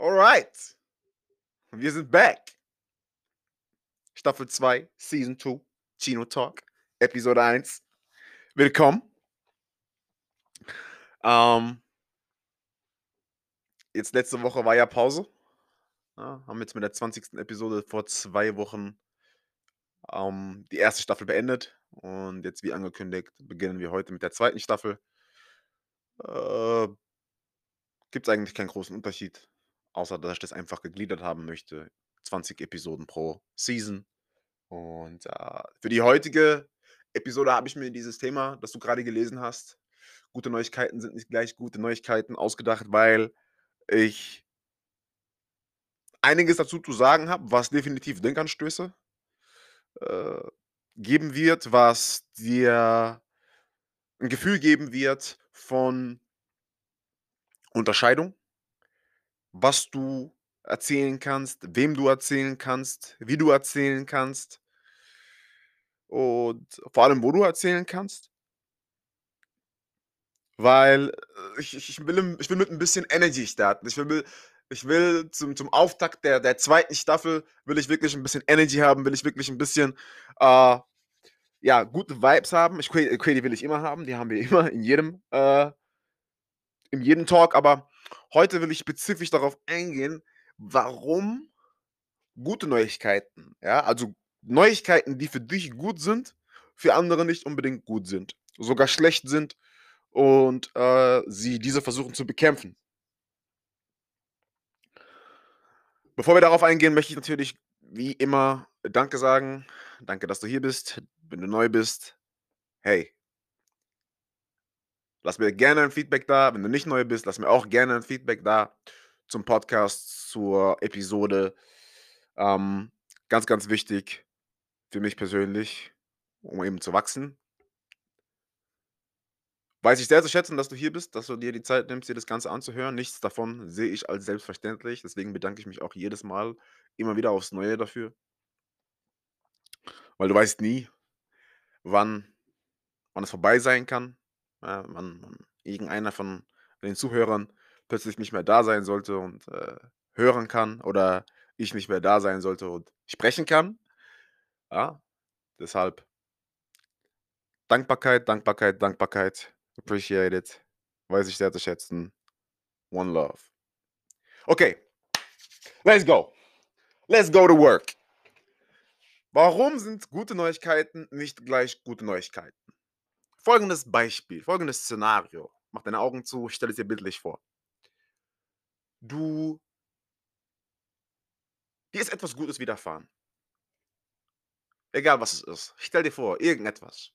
Alright. Wir sind back. Staffel 2, Season 2, Chino Talk, Episode 1. Willkommen. Ähm, jetzt letzte Woche war ja Pause. Ja, haben jetzt mit der 20. Episode vor zwei Wochen ähm, die erste Staffel beendet. Und jetzt, wie angekündigt, beginnen wir heute mit der zweiten Staffel. Äh, Gibt es eigentlich keinen großen Unterschied, außer dass ich das einfach gegliedert haben möchte. 20 Episoden pro Season. Und äh, für die heutige Episode habe ich mir dieses Thema, das du gerade gelesen hast, gute Neuigkeiten sind nicht gleich gute Neuigkeiten, ausgedacht, weil ich einiges dazu zu sagen habe, was definitiv Denkanstöße äh, geben wird, was dir ein Gefühl geben wird von Unterscheidung, was du erzählen kannst, wem du erzählen kannst, wie du erzählen kannst und vor allem, wo du erzählen kannst. Weil äh, ich, ich, will, ich will mit ein bisschen Energy starten. Ich will, ich will zum, zum Auftakt der, der zweiten Staffel, will ich wirklich ein bisschen Energy haben, will ich wirklich ein bisschen äh, ja, gute Vibes haben. Ich, Quady will ich immer haben, die haben wir immer in jedem, äh, in jedem Talk, aber heute will ich spezifisch darauf eingehen, warum gute Neuigkeiten, ja, also Neuigkeiten, die für dich gut sind, für andere nicht unbedingt gut sind, sogar schlecht sind und äh, sie diese versuchen zu bekämpfen. Bevor wir darauf eingehen, möchte ich natürlich wie immer Danke sagen. Danke, dass du hier bist. Wenn du neu bist, hey, lass mir gerne ein Feedback da. Wenn du nicht neu bist, lass mir auch gerne ein Feedback da zum Podcast, zur Episode. Ähm, ganz, ganz wichtig für mich persönlich, um eben zu wachsen. Weiß ich sehr zu schätzen, dass du hier bist, dass du dir die Zeit nimmst, dir das Ganze anzuhören. Nichts davon sehe ich als selbstverständlich. Deswegen bedanke ich mich auch jedes Mal immer wieder aufs Neue dafür. Weil du weißt nie, wann, wann es vorbei sein kann. Ja, wann, wann irgendeiner von den Zuhörern plötzlich nicht mehr da sein sollte und äh, hören kann oder ich nicht mehr da sein sollte und sprechen kann. Ja, deshalb Dankbarkeit, Dankbarkeit, Dankbarkeit. Appreciate it. Weiß ich sehr zu schätzen. One love. Okay, let's go. Let's go to work. Warum sind gute Neuigkeiten nicht gleich gute Neuigkeiten? Folgendes Beispiel, folgendes Szenario. Mach deine Augen zu, stell es dir bildlich vor. Du, dir ist etwas Gutes widerfahren. Egal was es ist. Stell dir vor, irgendetwas.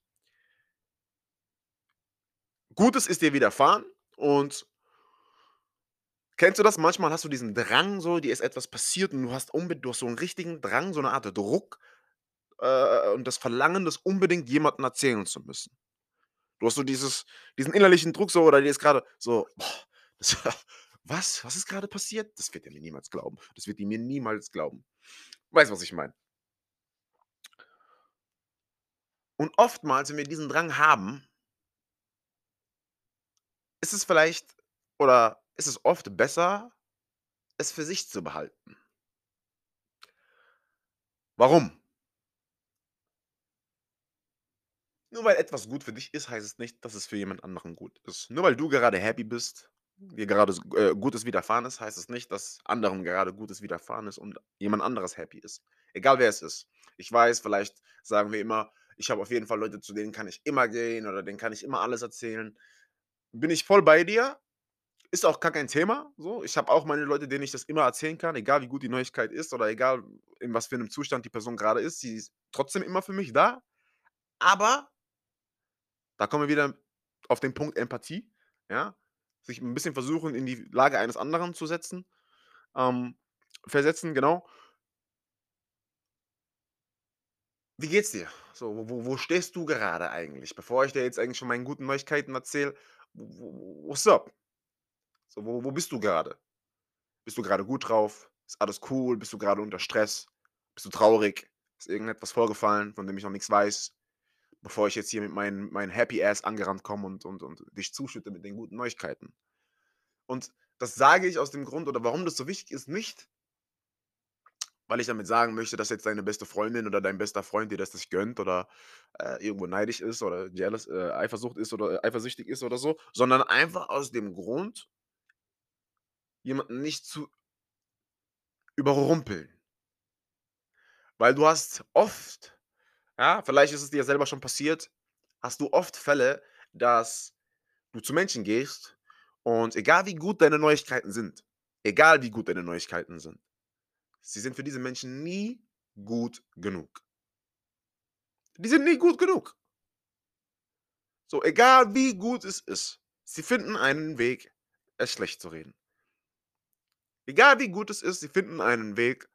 Gutes ist dir widerfahren und kennst du das? Manchmal hast du diesen Drang, so, dir ist etwas passiert und du hast, unbedingt, du hast so einen richtigen Drang, so eine Art Druck äh, und das Verlangen, das unbedingt jemandem erzählen zu müssen. Du hast so dieses, diesen innerlichen Druck, so, oder dir ist gerade so, boah, das, was? Was ist gerade passiert? Das wird er mir niemals glauben. Das wird die mir niemals glauben. Weißt du, was ich meine? Und oftmals, wenn wir diesen Drang haben, ist es vielleicht oder ist es oft besser, es für sich zu behalten. Warum? Nur weil etwas gut für dich ist, heißt es nicht, dass es für jemand anderen gut ist. Nur weil du gerade happy bist, dir gerade äh, Gutes widerfahren ist, heißt es nicht, dass anderen gerade Gutes widerfahren ist und jemand anderes happy ist. Egal wer es ist. Ich weiß, vielleicht sagen wir immer, ich habe auf jeden Fall Leute, zu denen kann ich immer gehen oder denen kann ich immer alles erzählen bin ich voll bei dir. Ist auch gar kein Thema. So. Ich habe auch meine Leute, denen ich das immer erzählen kann, egal wie gut die Neuigkeit ist oder egal in was für einem Zustand die Person gerade ist. Sie ist trotzdem immer für mich da. Aber da kommen wir wieder auf den Punkt Empathie. Ja? Sich ein bisschen versuchen, in die Lage eines anderen zu setzen. Ähm, versetzen, genau. Wie geht's dir? So, wo, wo stehst du gerade eigentlich? Bevor ich dir jetzt eigentlich schon meine guten Neuigkeiten erzähle, what's up? So, wo, wo bist du gerade? Bist du gerade gut drauf? Ist alles cool? Bist du gerade unter Stress? Bist du traurig? Ist irgendetwas vorgefallen, von dem ich noch nichts weiß? Bevor ich jetzt hier mit meinem mein Happy Ass angerannt komme und, und, und dich zuschütte mit den guten Neuigkeiten. Und Das sage ich aus dem Grund oder warum das so wichtig ist, nicht weil ich damit sagen möchte, dass jetzt deine beste Freundin oder dein bester Freund dir das nicht gönnt oder, äh, irgendwo neidisch ist oder jealous äh, Eifersucht ist oder äh, eifersüchtig ist oder so, sondern einfach aus dem Grund jemanden nicht zu überrumpeln. Weil du hast oft ja, vielleicht ist es dir selber schon passiert, hast du oft Fälle, dass du zu Menschen gehst und egal wie gut deine Neuigkeiten sind egal wie gut deine Neuigkeiten sind, sie sind für diese Menschen nie gut genug. Die sind nie gut genug. So, egal wie gut es ist, sie finden einen Weg, es schlecht zu reden. Egal wie gut es ist, sie finden einen Weg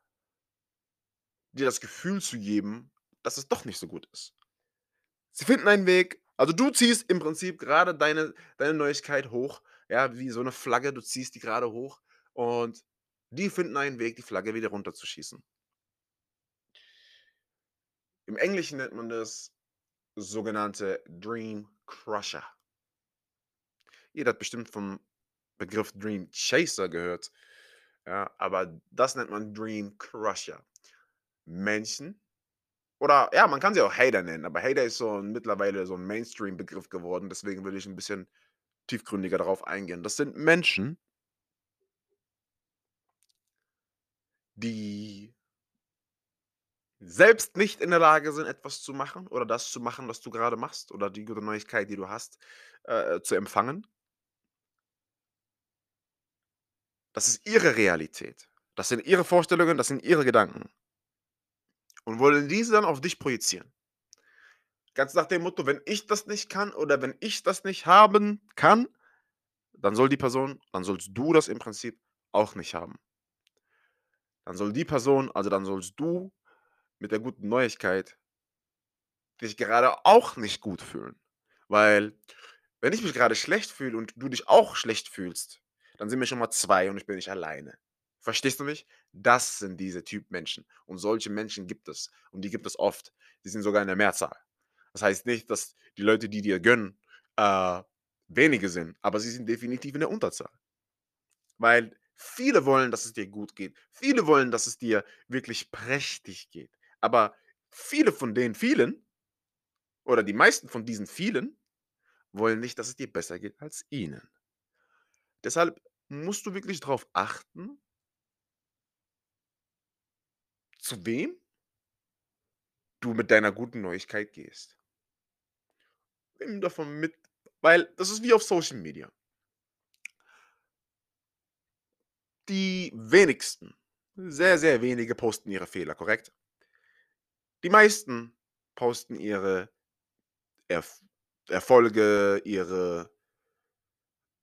dir das Gefühl zu geben, dass es doch nicht so gut ist. Sie finden einen Weg also, du ziehst im Prinzip grade deine deine Neuigkeit hoch, ja, wie so 'ne Flagge, du ziehst die grade hoch und die finden einen Weg, die Flagge wieder runterzuschießen. Im Englischen nennt man das sogenannte Dream Crusher. Jeder hat bestimmt vom Begriff Dream Chaser gehört, ja, aber das nennt man Dream Crusher. Menschen oder ja, man kann sie auch Hater nennen, aber Hater ist so 'n mittlerweile so 'n Mainstream-Begriff geworden, deswegen will ich 'n bisschen tiefgründiger darauf eingehen. Das sind Menschen die selbst nicht in der Lage sind, etwas zu machen oder das zu machen, was du grade machst oder die gute Neuigkeit, die du hast, äh, zu empfangen. Das ist ihre Realität. Das sind ihre Vorstellungen, das sind ihre Gedanken. Und wollen diese dann auf dich projizieren. Ganz nach dem Motto: „Wenn ich das nicht kann oder wenn ich das nicht haben kann, dann soll die Person dann sollst du das im Prinzip auch nicht haben.“ Dann soll die Person also, dann sollst du mit der guten Neuigkeit dich gerade auch nicht gut fühlen. Weil, wenn ich mich grade schlecht fühle und du dich auch schlecht fühlst, dann sind wir schon mal 2 und ich bin nicht alleine. Verstehst du mich? Das sind diese Typ Menschen und solche Menschen gibt es und die gibt es oft. Die sind sogar in der Mehrzahl. Das heißt nicht, dass die Leute, die dir gönnen, äh, wenige sind, aber sie sind definitiv in der Unterzahl. Weil viele wollen, dass es dir gut geht. Viele wollen, dass es dir wirklich prächtig geht. Aber viele von den vielen oder die meisten von diesen vielen wollen nicht, dass es dir besser geht als ihnen. Deshalb musst du wirklich drauf achten zu wem du mit deiner guten Neuigkeit gehst. Nimm davon mit weil das ist wie auf Social Media. Die wenigsten, sehr, sehr wenige posten ihre Fehler, korrekt? Die meisten posten ihre Erf Erfolge, ihre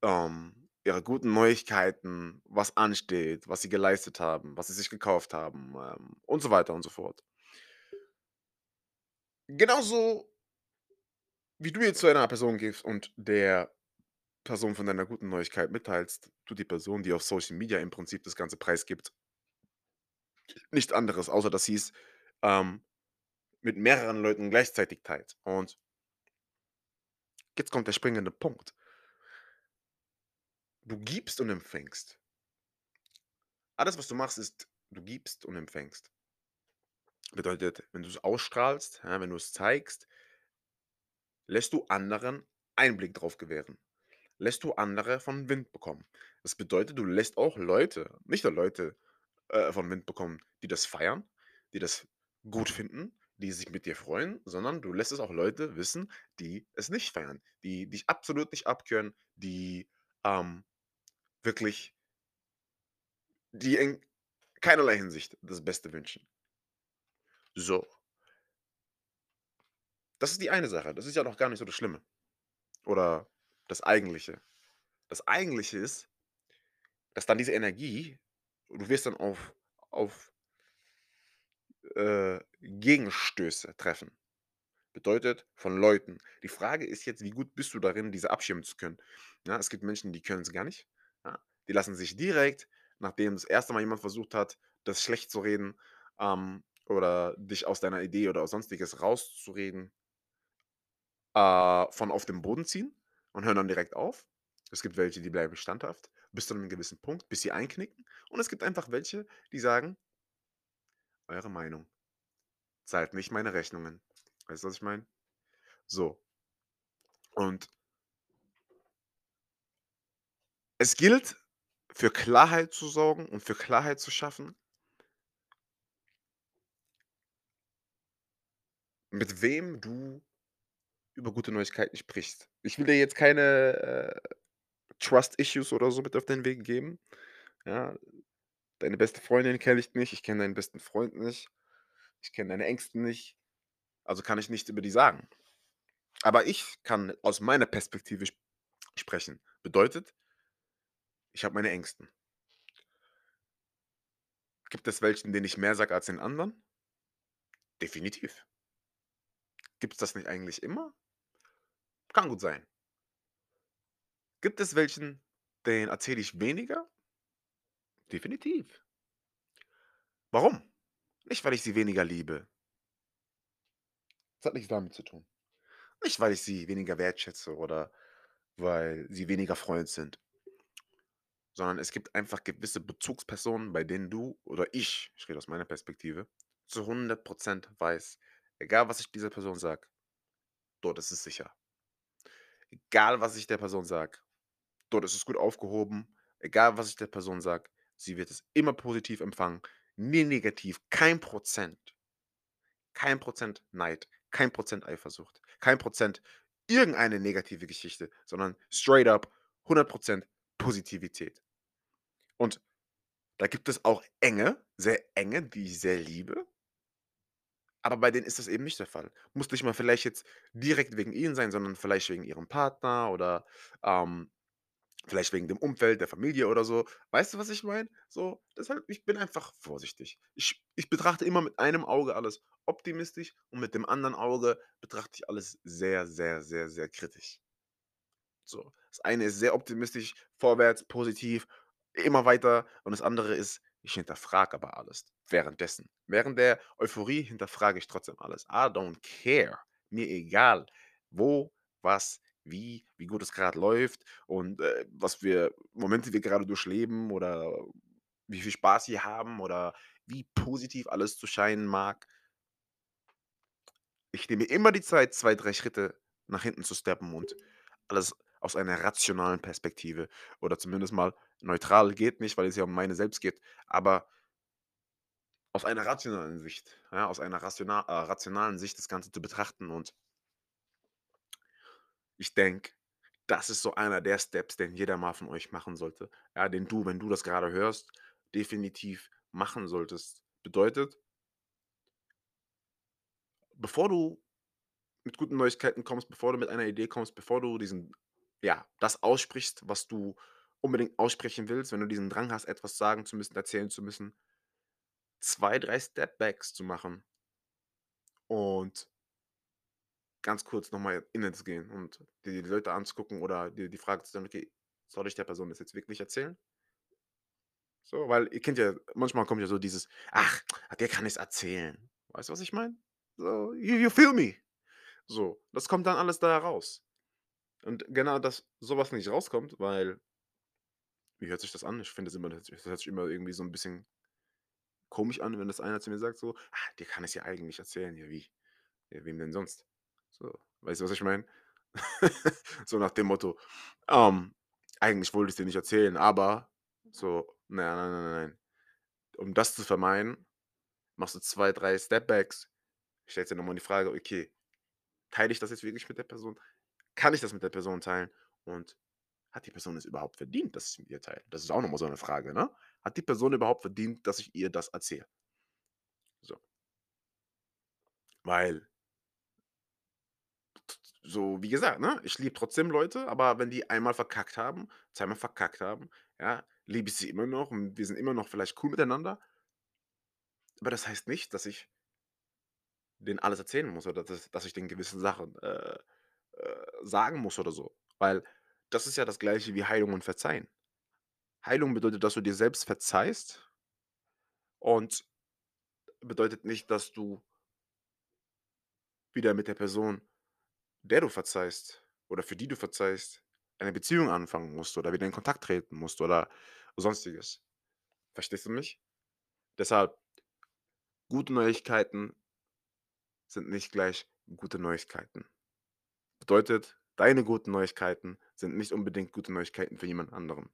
ähm, ihre guten Neuigkeiten, was ansteht, was sie geleistet haben, was sie sich gekauft haben, ähm, und so weiter und so fort. Genauso wie du jetzt zu einer Person gehst und der Person von deiner guten Neuigkeit mitteilst, tut die Person, die auf Social Media im Prinzip das Ganze preisgibt nichts anderes, außer dass sie's, ähm, mit mehreren Leuten gleichzeitig teilt. Und jetzt kommt der springende Punkt. Du gibst und empfängst. Alles, was du machst, ist, du gibst und empfängst. Bedeutet, wenn du's ausstrahlst, ja, wenn du's zeigst lässt du anderen Einblick drauf gewähren. Lässt du andere von Wind bekommen. Das bedeutet, du lässt auch Leute nicht nur Leute, äh, von Wind bekommen, die das feiern, die das gut finden, die sich mit dir freuen, sondern du lässt es auch Leute wissen, die es nicht feiern, die dich absolut nicht abkönnen, die, ähm, wirklich die in keinerlei Hinsicht das Beste wünschen. So. Das ist die eine Sache. Das ist ja noch gar nicht so das Schlimme oder das Eigentliche. Das Eigentliche ist dass dann diese Energie du wirst dann auf auf äh, Gegenstöße treffen. Bedeutet, von Leuten. Die Frage ist jetzt, wie gut bist du darin, diese abschirmen zu können? Ja, es gibt Menschen, die können's gar nicht, ja? Die lassen sich direkt, nachdem das erste Mal jemand versucht hat, das schlecht zu reden, ähm, oder dich aus deiner Idee oder Sonstiges rauszureden äh, von auf den Boden ziehen und hören dann direkt auf. Es gibt welche, die bleiben standhaft. bis zu 'nem gewissen Punkt, bis sie einknicken. Und es gibt einfach welche, die sagen „Eure Meinung zahlt nicht meine Rechnungen.“ Weißt du, was ich meine? So. Und es gilt, für Klarheit zu sorgen und für Klarheit zu schaffen mit wem du über gute Neuigkeiten sprichst. Ich will dir jetzt keine, äh, Trust Issues oder so mit auf den Weg geben, ja? Deine beste Freundin kenne ich nicht, ich kenne deinen besten Freund nicht, ich kenne deine Ängsten nicht, also kann ich nichts über die sagen. Aber ich kann aus meiner Perspektive sp sprechen. Bedeutet ich habe meine Ängsten. Gibt es welchen, denen ich mehr sage als den anderen? Definitiv. Gibt's das nicht eigentlich immer? Kann gut sein. Gibt es welchen, denen erzähle ich weniger? Definitiv. Warum? Nicht, weil ich sie weniger liebe. Das hat nichts damit zu tun. Nicht, weil ich sie weniger wertschätze oder weil sie weniger Freund sind. Sondern es gibt einfach gewisse Bezugspersonen, bei denen du oder ich, ich rede aus meiner Perspektive, zu 100 % weiß, egal was ich dieser Person sage, dort ist es sicher. Egal, was ich der Person sage, dort ist es gut aufgehoben. Egal, was ich der Person sage, sie wird es immer positiv empfangen, nie negativ, kein Prozent. Kein Prozent Neid, kein Prozent Eifersucht, kein Prozent irgendeine negative Geschichte, sondern straight up 100 % Positivität. Und da gibt es auch Enge, sehr Enge, die ich sehr liebe. Aber bei denen ist das eben nicht der Fall. Muss nicht mal vielleicht jetzt direkt wegen ihnen sein, sondern vielleicht wegen ihrem Partner oder, ähm, vielleicht wegen dem Umfeld, der Familie oder so. Weißt du, was ich meine? So, deshalb ich bin einfach vorsichtig. Ich ich betrachte immer mit einem Auge alles optimistisch und mit dem anderen Auge betrachte ich alles sehr, sehr, sehr, sehr kritisch. So, das eine ist sehr optimistisch, vorwärts, positiv, immer weiter und das andere ist, ich hinterfrage aber alles währenddessen. Während der Euphorie hinterfrage ich trotzdem alles. I don't care. Mir egal, wo, was, wie, wie gut es grad läuft und, äh, was für Momente wir gerade durchleben oder wie viel Spaß wir haben oder wie positiv alles zu scheinen mag. Ich nehme immer die Zeit, 2, 3 Schritte nach hinten zu steppen und alles aus einer rationalen Perspektive oder zumindest mal neutral geht nicht, weil es ja um meine selbst geht, aber aus einer rationalen Sicht, ja, aus einer rationa äh, rationalen Sicht das Ganze zu betrachten und ich denke, das ist so einer der Steps, den jeder mal von euch machen sollte, ja, den du, wenn du das gerade hörst, definitiv machen solltest. Bedeutet bevor du mit guten Neuigkeiten kommst, bevor du mit einer Idee kommst, bevor du diesen ja, das aussprichst, was du unbedingt aussprechen willst, wenn du diesen Drang hast, etwas sagen zu müssen, erzählen zu müssen 2, 3 Step Backs zu machen und ganz kurz noch mal innezugehen und dir die Leute anzugucken oder dir die Frage zu stellen: „Okay, soll ich der Person das jetzt wirklich erzählen?“ So, weil ihr kennt ja manchmal kommt ja so dieses: „Ach, der kann ich's erzählen.“ Weißt du, was ich meine? So, you you feel me? So, das kommt dann alles da heraus. Und genau, dass so was nicht rauskommt, weil wie hört sich das an? Ich finde das immer das hört sich immer irgendwie so 'n bisschen komisch an, wenn das einer zu mir sagt so: „Ah, dir kann ich's ja eigentlich erzählen.“ Ja, wie? Ja, wem denn sonst? So, weißt du, was ich meine? So nach dem Motto, ähm: „Eigentlich wollte ich's dir nicht erzählen, aber“ so, nein, nein, nein, nein. Um das zu vermeiden, machst du 2, 3 Step Backs, stellst dir noch mal die Frage: „Okay, teile ich das jetzt wirklich mit der Person? Kann ich das mit der Person teilen? Und hat die Person es überhaupt verdient, dass ich mit ihr teile?“ Das ist auch noch mal so 'ne Frage, ne? Hat die Person überhaupt verdient, dass ich ihr das erzähle? So. Weil so, wie gesagt, ne, ich liebe trotzdem Leute, aber wenn die einmal verkackt haben, zweimal verkackt haben, ja, liebe ich sie immer noch und wir sind immer noch vielleicht cool miteinander. Aber das heißt nicht, dass ich denen alles erzählen muss oder dass dass ich denen gewisse Sachen, äh, äh, sagen muss oder so. Weil das ist ja das Gleiche wie Heilung und Verzeihen. Heilung bedeutet, dass du dir selbst verzeihst und bedeutet nicht, dass du wieder mit der Person, der du verzeihst oder für die du verzeihst eine Beziehung anfangen musst oder wieder in Kontakt treten musst oder Sonstiges. Verstehst du mich? Deshalb gute Neuigkeiten sind nicht gleich gute Neuigkeiten. Bedeutet, deine guten Neuigkeiten sind nicht unbedingt gute Neuigkeiten für jemand anderen.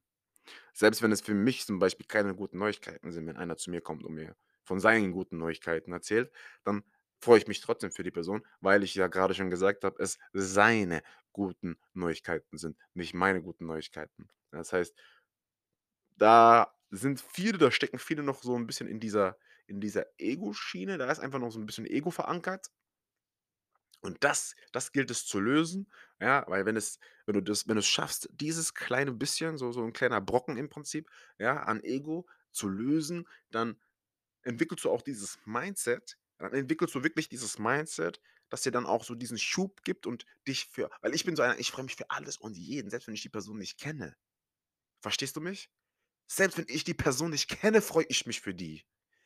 Selbst wenn es für mich zum Beispiel keine guten Neuigkeiten sind, wenn einer zu mir kommt und mir von seinen guten Neuigkeiten erzählt, dann freue ich mich trotzdem für die Person, weil ich ja gerade schon gesagt habe, es seine guten Neuigkeiten sind, nicht meine guten Neuigkeiten. Das heißt, da sind viele da stecken viele noch so ein bisschen in dieser in dieser Ego-Schiene, da ist einfach noch so ein bisschen Ego verankert. Und das das gilt es zu lösen, ja, weil wenn es wenn du das wenn du's schaffst, dieses kleine bisschen, so so 'n kleiner Brocken im Prinzip, ja, an Ego zu lösen, dann entwickelst du auch dieses Mindset dann entwickelst du wirklich dieses Mindset, das dir dann auch so diesen Schub gibt und dich für weil ich bin so einer, ich freue mich für alles und jeden, selbst wenn ich die Person nicht kenne. Verstehst du mich? Selbst wenn ich die Person nicht kenne, freue ich mich für die.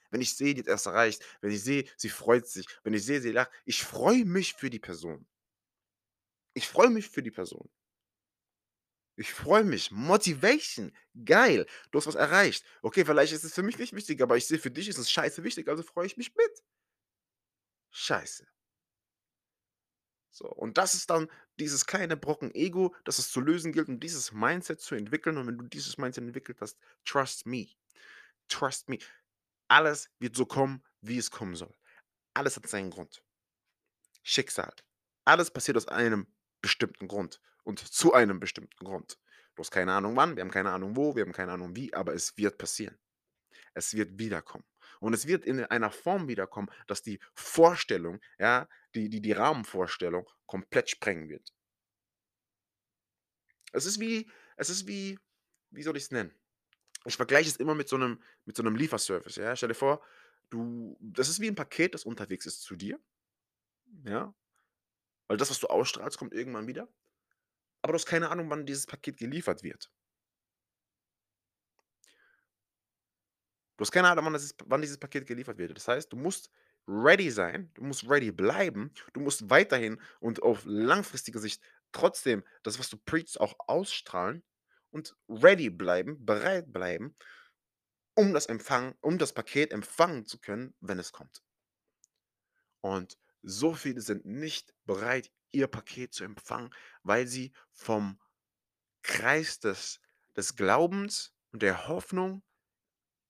Wenn ich sehe, die hat erst erreicht, wenn ich sehe, sie freut sich, wenn ich sehe, sie lacht, ich freue mich für die Person. Ich freue mich für die Person. Ich freue mich. Motivation. Geil. Du hast was erreicht. Okay, vielleicht ist es für mich nicht wichtig, aber ich sehe, für dich ist es scheiße wichtig, also freue ich mich mit. Scheiße. So, und das ist dann dieses kleine Brocken Ego, das es zu lösen gilt und dieses Mindset zu entwickeln. Und wenn du dieses Mindset entwickelt hast, trust me. Trust me. Alles wird so kommen, wie es kommen soll. Alles hat seinen Grund. Schicksal. Alles passiert aus einem bestimmten Grund und zu einem bestimmten Grund. Du hast keine Ahnung wann, wir haben keine Ahnung wo, wir haben keine Ahnung wie, aber es wird passieren. Es wird wiederkommen. Und es wird in einer Form wiederkommen, dass die Vorstellung, ja, die, die, die Rahmenvorstellung komplett sprengen wird. Es ist wie, es ist wie, wie soll ich es nennen? Ich vergleiche es immer mit so einem, mit so einem Lieferservice. Ja? Stell dir vor, du, das ist wie ein Paket, das unterwegs ist zu dir. Ja, weil das, was du ausstrahlst, kommt irgendwann wieder. Aber du hast keine Ahnung, wann dieses Paket geliefert wird. Du hast keine Ahnung, wann dieses, wann dieses Paket geliefert wird. Das heißt, du musst ready sein, du musst ready bleiben, du musst weiterhin und auf langfristige Sicht trotzdem das, was du preachst, auch ausstrahlen und ready bleiben, bereit bleiben, um das Empfang, um das Paket empfangen zu können, wenn es kommt. Und so viele sind nicht bereit, ihr Paket zu empfangen, weil sie vom Kreis des, des Glaubens und der Hoffnung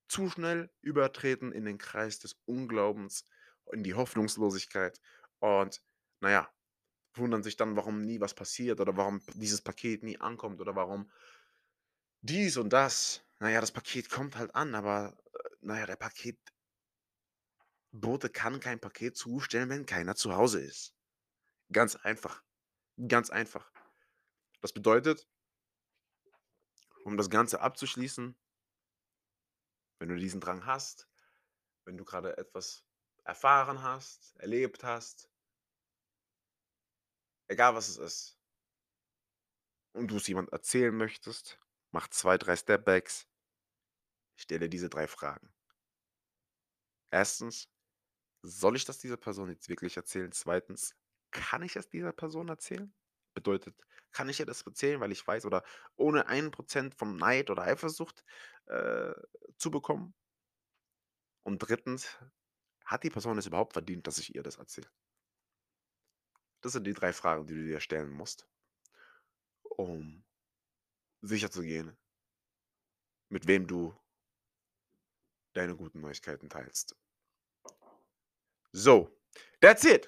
zu schnell übertreten in den Kreis des Unglaubens, in die Hoffnungslosigkeit und naja, wundern sich dann, warum nie was passiert oder warum dieses Paket nie ankommt oder warum dies und das. Naja, das Paket kommt halt an, aber äh, naja, der Paketbote kann kein Paket zustellen, wenn keiner zu Hause ist. Ganz einfach. Ganz einfach. Das bedeutet, um das Ganze abzuschließen, wenn du diesen Drang hast, wenn du gerade etwas erfahren hast, erlebt hast, egal was es ist, und du es jemand erzählen möchtest, mach zwei, drei Stepbacks, stelle diese drei Fragen. Erstens, soll ich das dieser Person jetzt wirklich erzählen? Zweitens, kann ich es dieser Person erzählen? Bedeutet, kann ich ihr das erzählen, weil ich weiß oder ohne ein Prozent von Neid oder Eifersucht äh, zu bekommen? Und drittens, hat die Person es überhaupt verdient, dass ich ihr das erzähle? Das sind die drei Fragen, die du dir stellen musst, um sicherzugehen, mit wem du deine guten Neuigkeiten teilst. So, that's it.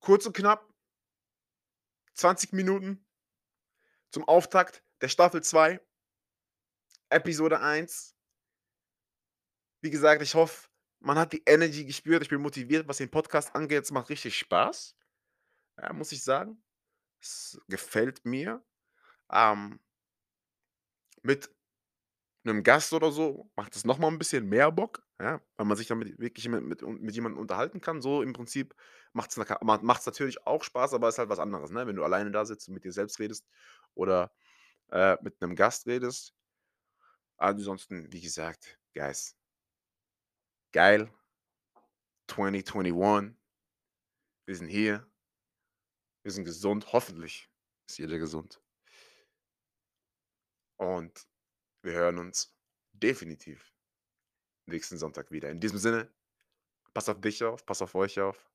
Kurz und knapp. 20 Minuten zum Auftakt der Staffel 2, Episode 1. Wie gesagt, ich hoffe, man hat die Energy gespürt. Ich bin motiviert, was den Podcast angeht. Es macht richtig Spaß. Ja, muss ich sagen. Es gefällt mir. Ähm, mit einem Gast oder so macht es noch mal 'n bisschen mehr Bock, ja, weil man sich damit wirklich mit mit mit jemandem unterhalten kann. So im Prinzip macht's naka ma macht's natürlich auch Spaß, aber ist halt was anderes, ne, wenn du alleine da sitzt und mit dir selbst redest oder, äh, mit 'nem Gast redest. Ansonsten, wie gesagt, Guys geil. 2021. Wir sind hier. Wir sind gesund, hoffentlich. Ist jeder gesund. Und wir hören uns definitiv nächsten Sonntag wieder. In diesem Sinne, pass auf dich auf, pass auf euch auf.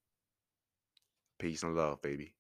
Peace and love, baby.